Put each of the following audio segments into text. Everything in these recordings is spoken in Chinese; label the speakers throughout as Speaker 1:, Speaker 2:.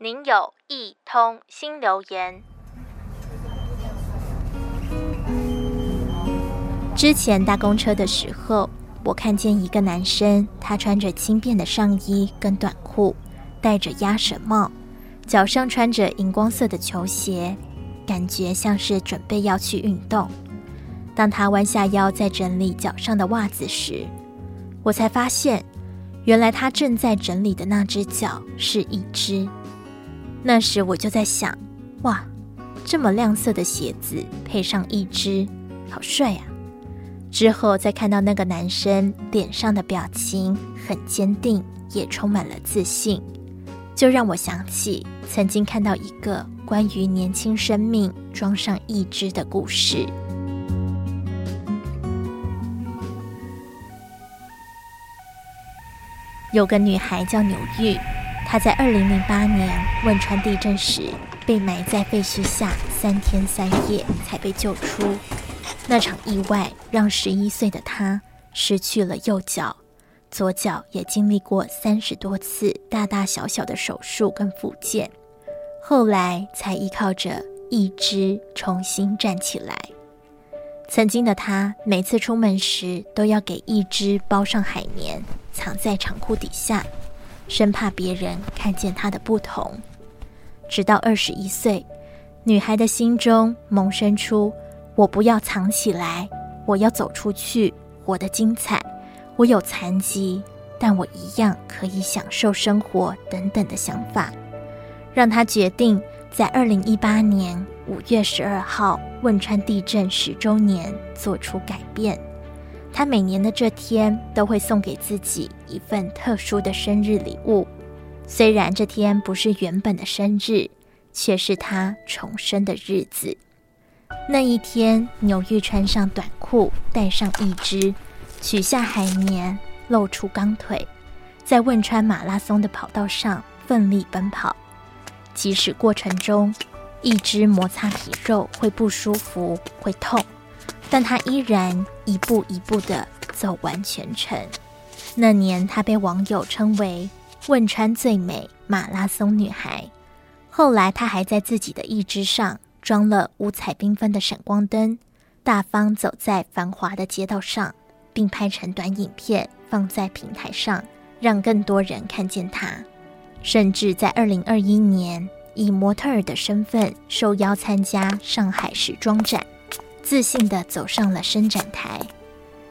Speaker 1: 您有一通新留言。之前搭公车的时候，我看见一个男生，他穿着轻便的上衣跟短裤，戴着鸭舌帽，脚上穿着荧光色的球鞋，感觉像是准备要去运动。当他弯下腰在整理脚上的袜子时，我才发现，原来他正在整理的那只脚是一只。那时我就在想，哇，这么亮色的鞋子配上一只，好帅啊！之后再看到那个男生脸上的表情很坚定，也充满了自信，就让我想起曾经看到一个关于年轻生命装上义肢的故事。有个女孩叫纽玉，他在二零零八年汶川地震时被埋在废墟下三天三夜才被救出。那场意外让十一岁的他失去了右脚，左脚也经历过三十多次大大小小的手术跟复健，后来才依靠着义肢重新站起来。曾经的他每次出门时都要给义肢包上海绵，藏在长裤底下，生怕别人看见她的不同。直到二十一岁，女孩的心中萌生出。我不要藏起来，我要走出去，活得精彩。我有残疾，但我一样可以享受生活。等等的想法，让她决定在二零一八年五月十二号汶川地震十周年做出改变。他每年的这天都会送给自己一份特殊的生日礼物，虽然这天不是原本的生日，却是他重生的日子。那一天，纽玉穿上短裤，戴上义肢，取下海绵，露出钢腿，在汶川马拉松的跑道上奋力奔跑。即使过程中义肢摩擦皮肉会不舒服、会痛，但她依然一步一步的走完全程。那年，她被网友称为“汶川最美马拉松女孩”。后来，她还在自己的义肢上。装了五彩缤纷的闪光灯，大方走在繁华的街道上，并拍成短影片放在平台上，让更多人看见她。甚至在二零二一年，以模特儿的身份受邀参加上海时装展，自信地走上了伸展台。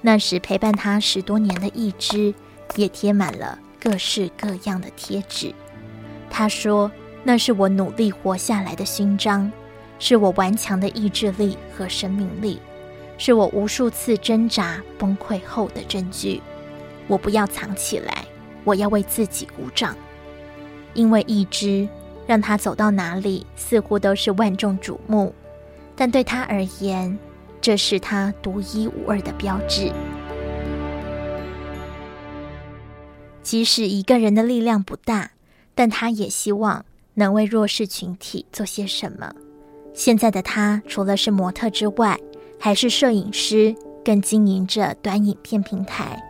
Speaker 1: 那时陪伴他十多年的义肢，也贴满了各式各样的贴纸。他说：“那是我努力活下来的勋章。”是我顽强的意志力和生命力，是我无数次挣扎崩溃后的证据。我不要藏起来，我要为自己鼓掌。因为义肢让他走到哪里似乎都是万众瞩目，但对他而言，这是他独一无二的标志。即使一个人的力量不大，但他也希望能为弱势群体做些什么。现在的他，除了是模特之外，还是摄影师，更经营着短影片平台，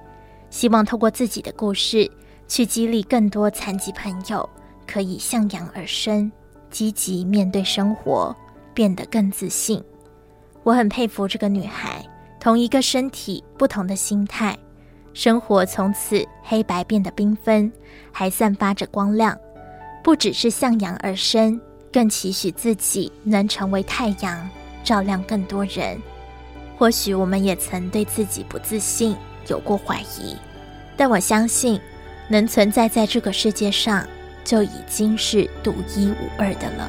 Speaker 1: 希望透过自己的故事，去激励更多残疾朋友，可以向阳而生，积极面对生活，变得更自信。我很佩服这个女孩，同一个身体，不同的心态，生活从此黑白变得缤纷，还散发着光亮，不只是向阳而生。更期许自己能成为太阳，照亮更多人。或许我们也曾对自己不自信，有过怀疑，但我相信，能存在在这个世界上，就已经是独一无二的了。